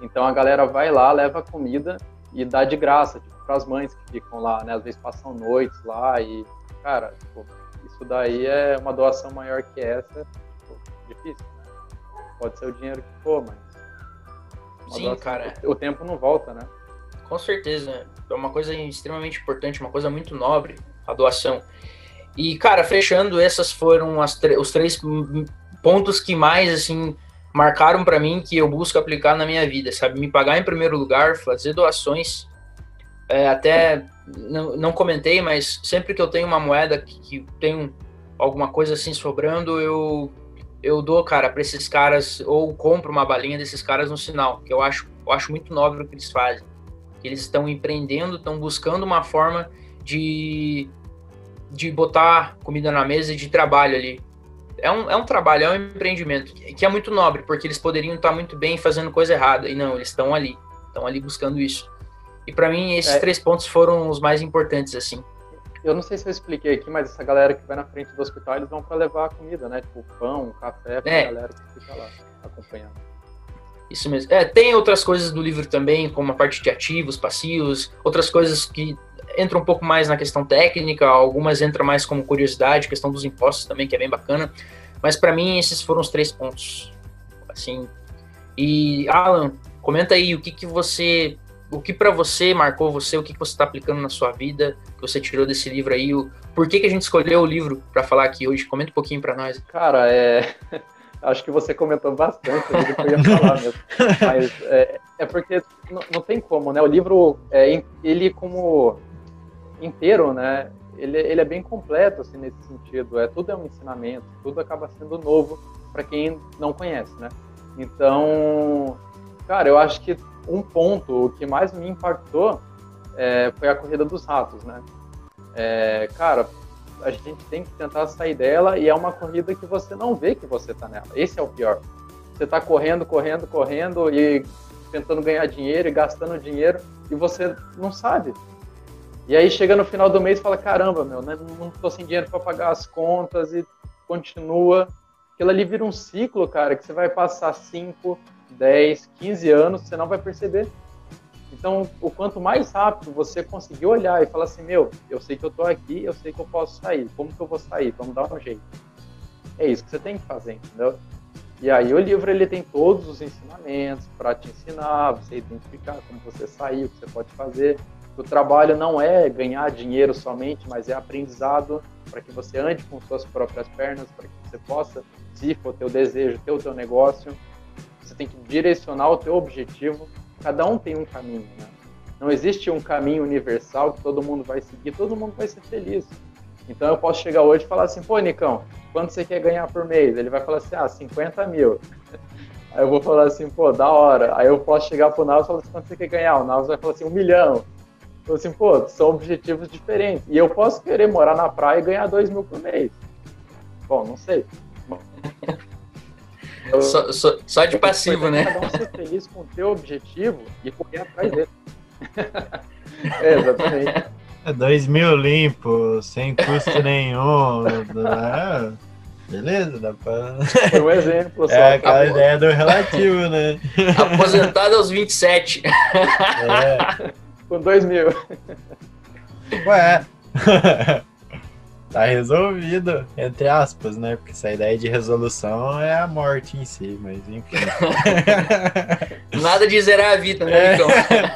Então a galera vai lá, leva comida e dá de graça, tipo, para as mães que ficam lá, né? Às vezes passam noites lá e, cara, tipo, isso daí é uma doação maior que essa, tipo, difícil. Pode ser o dinheiro que for, mas. Sim, doação, cara. O tempo não volta, né? Com certeza. É uma coisa extremamente importante, uma coisa muito nobre, a doação. E, cara, fechando, essas foram os três pontos que mais, assim, marcaram para mim que eu busco aplicar na minha vida, sabe? Me pagar em primeiro lugar, fazer doações. É, até não, não, comentei, mas sempre que eu tenho uma moeda que, que tem alguma coisa assim sobrando, eu eu dou, cara, para esses caras, ou compro uma balinha desses caras no sinal, que eu acho, eu acho muito nobre o que eles fazem. Eles estão empreendendo, estão buscando uma forma de, de botar comida na mesa e de trabalho ali. É um, é um trabalho, é um empreendimento que é muito nobre, porque eles poderiam estar muito bem fazendo coisa errada, e não, eles estão ali, estão ali buscando isso. E para mim, esses é. três pontos foram os mais importantes, assim eu não sei se eu expliquei aqui, mas essa galera que vai na frente do hospital, eles vão para levar a comida, né? Tipo pão, café pra é. galera que fica lá acompanhando. Isso mesmo. É, tem outras coisas do livro também, como a parte de ativos, passivos, outras coisas que entram um pouco mais na questão técnica, algumas entram mais como curiosidade, questão dos impostos também, que é bem bacana. Mas para mim esses foram os três pontos. Assim. E Alan, comenta aí o que que você o que para você marcou você, o que, que você está aplicando na sua vida, que você tirou desse livro aí, o, por que, que a gente escolheu o livro para falar aqui hoje? Comenta um pouquinho para nós. Cara, é... acho que você comentou bastante o que eu ia falar mesmo. Mas é, é porque não, não, tem como, né? O livro, é, ele como inteiro, né? ele, ele é bem completo assim nesse sentido. É tudo é um ensinamento, tudo acaba sendo novo para quem não conhece, né? Então, cara, eu acho que um ponto o que mais me impactou é, foi a corrida dos ratos, né? É, cara, a gente tem que tentar sair dela e é uma corrida que você não vê que você tá nela. Esse é o pior. Você tá correndo, correndo, correndo e tentando ganhar dinheiro e gastando dinheiro e você não sabe. E aí chega no final do mês e fala, caramba, meu, né, não tô sem dinheiro para pagar as contas e continua. Aquilo ali vira um ciclo, cara, que você vai passar 5, 10, 15 anos, você não vai perceber. Então, o quanto mais rápido você conseguir olhar e falar assim, meu, eu sei que eu tô aqui, eu sei que eu posso sair. Como que eu vou sair? Vamos dar um jeito. É isso que você tem que fazer, entendeu? E aí o livro ele tem todos os ensinamentos para te ensinar, você identificar como você sair, o que você pode fazer. O trabalho não é ganhar dinheiro somente, mas é aprendizado para que você ande com suas próprias pernas, para que você possa, se for teu desejo, ter o teu negócio. Você tem que direcionar o teu objetivo. Cada um tem um caminho, né? Não existe um caminho universal que todo mundo vai seguir, todo mundo vai ser feliz. Então eu posso chegar hoje e falar assim, pô, Nicão, quanto você quer ganhar por mês? Ele vai falar assim, ah, 50 mil. Aí eu vou falar assim, pô, da hora. Aí eu posso chegar pro Navas e falar assim, quanto você quer ganhar? O Navas vai falar assim, um milhão. Eu assim, pô, são objetivos diferentes. E eu posso querer morar na praia e ganhar dois mil por mês. Bom, não sei. Eu, só, só, só, de passivo, né? Cada um ser feliz com o teu objetivo e correr atrás dele. é, exatamente. É dois mil limpo, sem custo nenhum. é, beleza, dá pra. Foi um exemplo. Só. É aquela ideia do relativo, né? Aposentado aos 27. É. Com dois mil. Ué. Tá resolvido, entre aspas, né? Porque essa ideia de resolução é a morte em si, mas enfim. Nada de zerar a vida, né, então?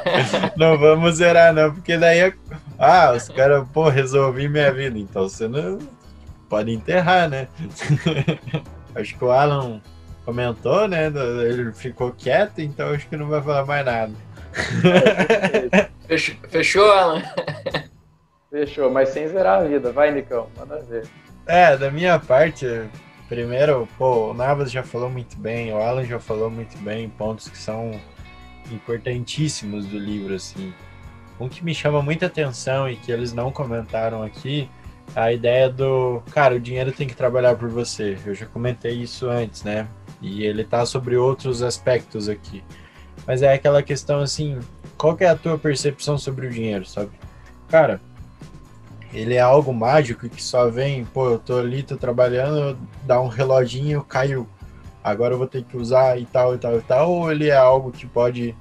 Não vamos zerar, não, porque daí é ah, os caras, pô, resolvi minha vida. Então você não pode enterrar, né? acho que o Alan comentou, né? Ele ficou quieto, então acho que não vai falar mais nada. Fechou Alan? Fechou, mas sem zerar a vida. Vai, Nicão, manda ver. É, da minha parte, primeiro, pô, o Navas já falou muito bem, o Alan já falou muito bem, pontos que são importantíssimos do livro, assim. Um que me chama muita atenção e que eles não comentaram aqui, a ideia do, cara, o dinheiro tem que trabalhar por você. Eu já comentei isso antes, né? E ele tá sobre outros aspectos aqui. Mas é aquela questão assim, qual que é a tua percepção sobre o dinheiro, sabe? Cara, ele é algo mágico que só vem, pô, eu tô ali, tô trabalhando, dá um reloginho, caiu. Agora eu vou ter que usar e tal, e tal, e tal. Ou ele é algo que pode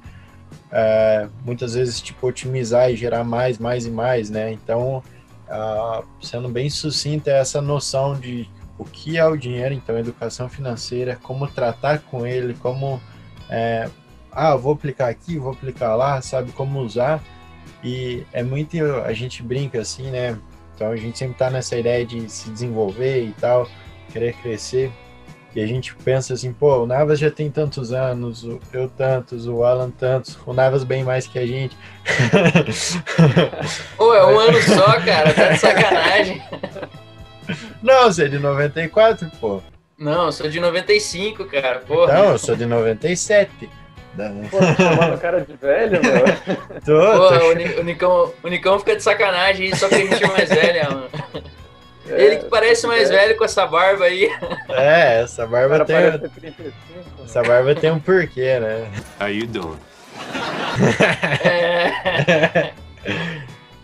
é, muitas vezes tipo otimizar e gerar mais, mais e mais, né? Então, uh, sendo bem sucinta, é essa noção de o que é o dinheiro, então educação financeira, como tratar com ele, como é, ah, vou aplicar aqui, vou aplicar lá, sabe como usar e é muito a gente brinca assim, né? Então a gente sempre tá nessa ideia de se desenvolver e tal, querer crescer. E a gente pensa assim, pô, o Navas já tem tantos anos, eu tantos, o Alan tantos, o Navas bem mais que a gente. Pô, é um ano só, cara, tá de sacanagem. Não, você é de 94, pô. Não, eu sou de 95, cara, porra. Não, eu sou de 97. Pô, tá cara de velho, meu? Tô, Pô, tô... O, Nicão, o Nicão fica de sacanagem só que a gente é mais velho, mano. É, Ele que parece mais é. velho com essa barba aí. É, essa barba tem. essa barba tem um porquê, né? How you doing? É.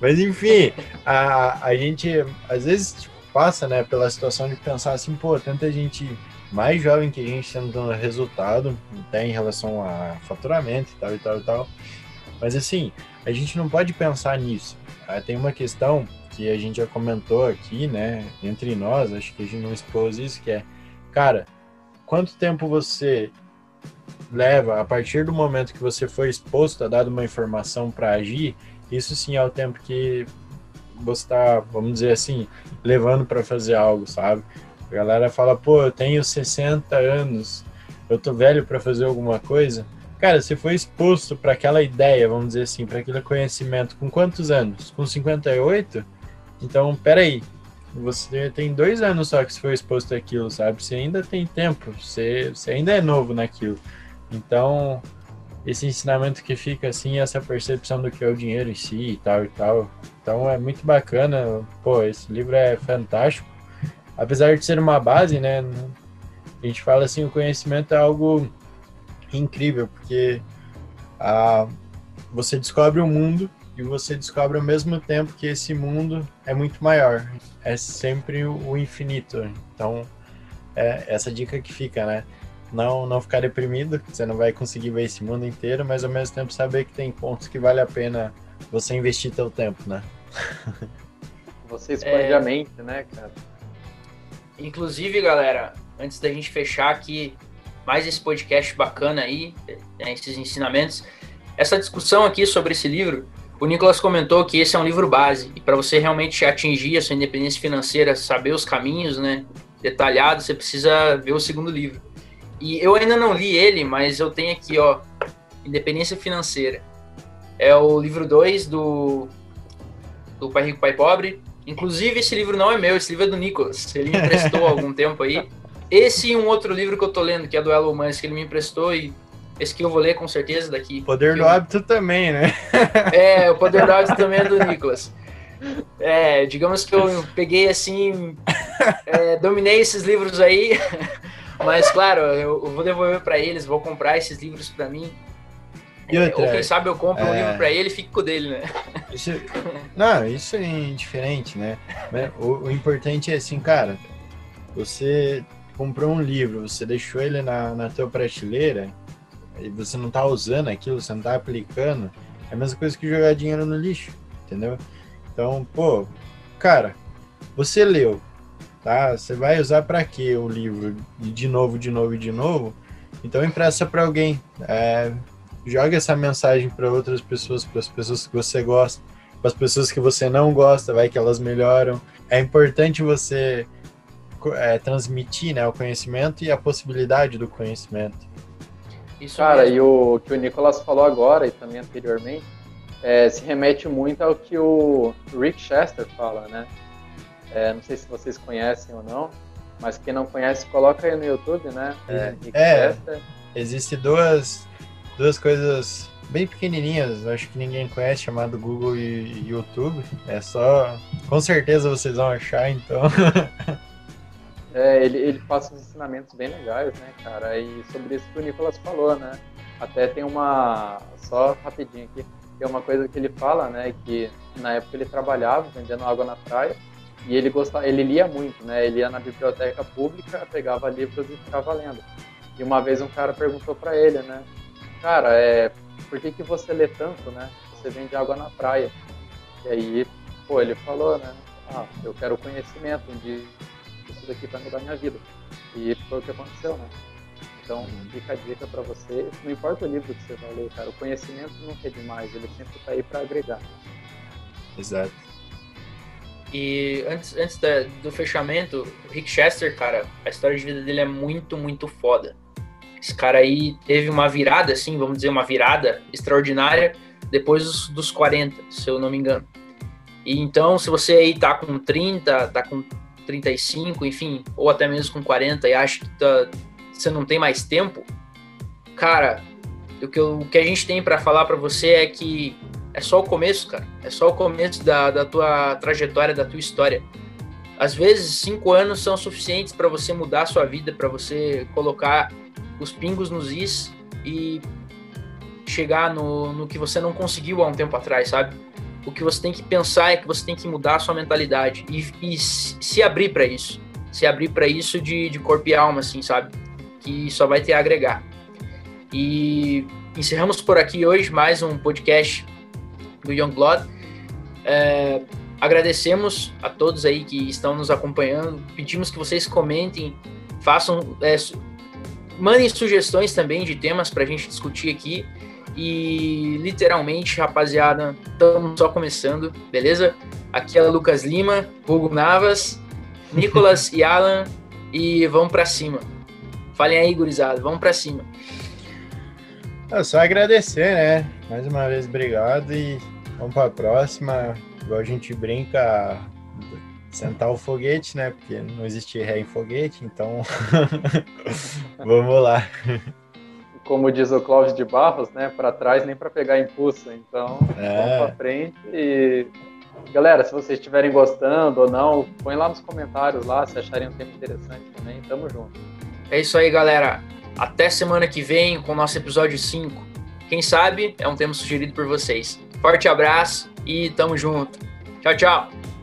Mas enfim, a, a gente às vezes tipo, passa né, pela situação de pensar assim, pô, tanta gente mais jovem que a gente tendo dando resultado, até em relação a faturamento e tal e tal e tal. Mas assim, a gente não pode pensar nisso. Tá? Tem uma questão que a gente já comentou aqui, né, entre nós, acho que a gente não expôs isso, que é, cara, quanto tempo você leva a partir do momento que você foi exposto a dar uma informação para agir, isso sim é o tempo que você está, vamos dizer assim, levando para fazer algo, sabe? A galera fala, pô, eu tenho 60 anos, eu tô velho para fazer alguma coisa. Cara, você foi exposto para aquela ideia, vamos dizer assim, para aquele conhecimento com quantos anos? Com 58? Então, peraí, você tem dois anos só que você foi exposto àquilo, sabe? Você ainda tem tempo, você, você ainda é novo naquilo. Então, esse ensinamento que fica assim, essa percepção do que é o dinheiro em si e tal e tal. Então é muito bacana. Pô, esse livro é fantástico. Apesar de ser uma base, né? A gente fala assim, o conhecimento é algo incrível, porque ah, você descobre o um mundo e você descobre ao mesmo tempo que esse mundo é muito maior. É sempre o infinito. Então, é essa dica que fica, né? Não, não ficar deprimido, você não vai conseguir ver esse mundo inteiro, mas ao mesmo tempo saber que tem pontos que vale a pena você investir teu tempo, né? Você expande é... a mente, né, cara? Inclusive, galera, antes da gente fechar aqui mais esse podcast bacana aí, né, esses ensinamentos, essa discussão aqui sobre esse livro, o Nicolas comentou que esse é um livro base e para você realmente atingir a sua independência financeira, saber os caminhos, né, detalhados, você precisa ver o segundo livro. E eu ainda não li ele, mas eu tenho aqui, ó, Independência Financeira. É o livro 2 do do Pai Rico Pai Pobre. Inclusive esse livro não é meu, esse livro é do Nicolas. Ele me emprestou há algum tempo aí. Esse e um outro livro que eu tô lendo, que é do Elon Musk, que ele me emprestou e esse que eu vou ler com certeza daqui. Poder do hábito também, né? É, o poder do hábito também é do Nicolas. É, digamos que eu peguei assim, é, dominei esses livros aí, mas claro, eu, vou devolver para eles, vou comprar esses livros para mim. E outra, Ou quem sabe eu compro é... um livro para ele e fico com o dele, né? Isso, não, isso é indiferente, né? O, o importante é assim, cara, você comprou um livro, você deixou ele na, na tua prateleira, e você não tá usando aquilo, você não tá aplicando, é a mesma coisa que jogar dinheiro no lixo, entendeu? Então, pô, cara, você leu, tá? Você vai usar para quê o livro de novo, de novo e de novo? Então empresta para alguém, é, joga essa mensagem para outras pessoas, para as pessoas que você gosta, para as pessoas que você não gosta, vai que elas melhoram. É importante você é, transmitir, né, o conhecimento e a possibilidade do conhecimento. Isso Cara, mesmo. e o que o Nicolas falou agora e também anteriormente é, se remete muito ao que o Rick Chester fala, né? É, não sei se vocês conhecem ou não, mas quem não conhece, coloca aí no YouTube, né? É, Rick é Chester. Existem duas, duas coisas bem pequenininhas, acho que ninguém conhece, chamado Google e YouTube. É só. Com certeza vocês vão achar, então. É, ele, ele passa uns ensinamentos bem legais, né, cara? E sobre isso que o Nicolas falou, né? Até tem uma. Só rapidinho aqui. Tem uma coisa que ele fala, né? Que na época ele trabalhava vendendo água na praia e ele gostava, ele lia muito, né? Ele ia na biblioteca pública, pegava livros e ficava lendo. E uma vez um cara perguntou para ele, né? Cara, é, por que que você lê tanto, né? Você vende água na praia. E aí, pô, ele falou, né? Ah, eu quero conhecimento de isso daqui vai mudar minha vida. E foi o que aconteceu, né? Então, uhum. fica a dica para você. Não importa o livro que você vai ler, cara, o conhecimento nunca é demais, ele sempre tá aí para agregar. Exato. E antes, antes da, do fechamento, o Rick Chester, cara, a história de vida dele é muito, muito foda. Esse cara aí teve uma virada, assim, vamos dizer, uma virada extraordinária depois dos, dos 40, se eu não me engano. E então, se você aí tá com 30, tá com 35, enfim, ou até mesmo com 40 e acha que tá, você não tem mais tempo, cara, o que, eu, o que a gente tem para falar para você é que é só o começo, cara. É só o começo da, da tua trajetória, da tua história. Às vezes, cinco anos são suficientes para você mudar a sua vida, para você colocar os pingos nos is e chegar no, no que você não conseguiu há um tempo atrás, sabe? o que você tem que pensar é que você tem que mudar a sua mentalidade e, e se abrir para isso. Se abrir para isso de, de corpo e alma, assim, sabe? Que só vai ter a agregar. E encerramos por aqui hoje mais um podcast do Young Blood. É, agradecemos a todos aí que estão nos acompanhando. Pedimos que vocês comentem, façam, é, mandem sugestões também de temas para a gente discutir aqui. E literalmente, rapaziada, estamos só começando, beleza? Aqui é o Lucas Lima, Hugo Navas, Nicolas e Alan, e vamos para cima. Falem aí, gurizada, vamos para cima. É só agradecer, né? Mais uma vez, obrigado e vamos para a próxima. Igual a gente brinca, sentar o foguete, né? Porque não existe ré em foguete, então vamos lá. Como diz o Cláudio de Barros, né? Para trás nem para pegar impulso. Então, é. vamos para frente e Galera, se vocês estiverem gostando ou não, põe lá nos comentários lá se acharem um tema interessante também. Tamo junto. É isso aí, galera. Até semana que vem com o nosso episódio 5. Quem sabe é um tema sugerido por vocês. Forte abraço e tamo junto. Tchau, tchau.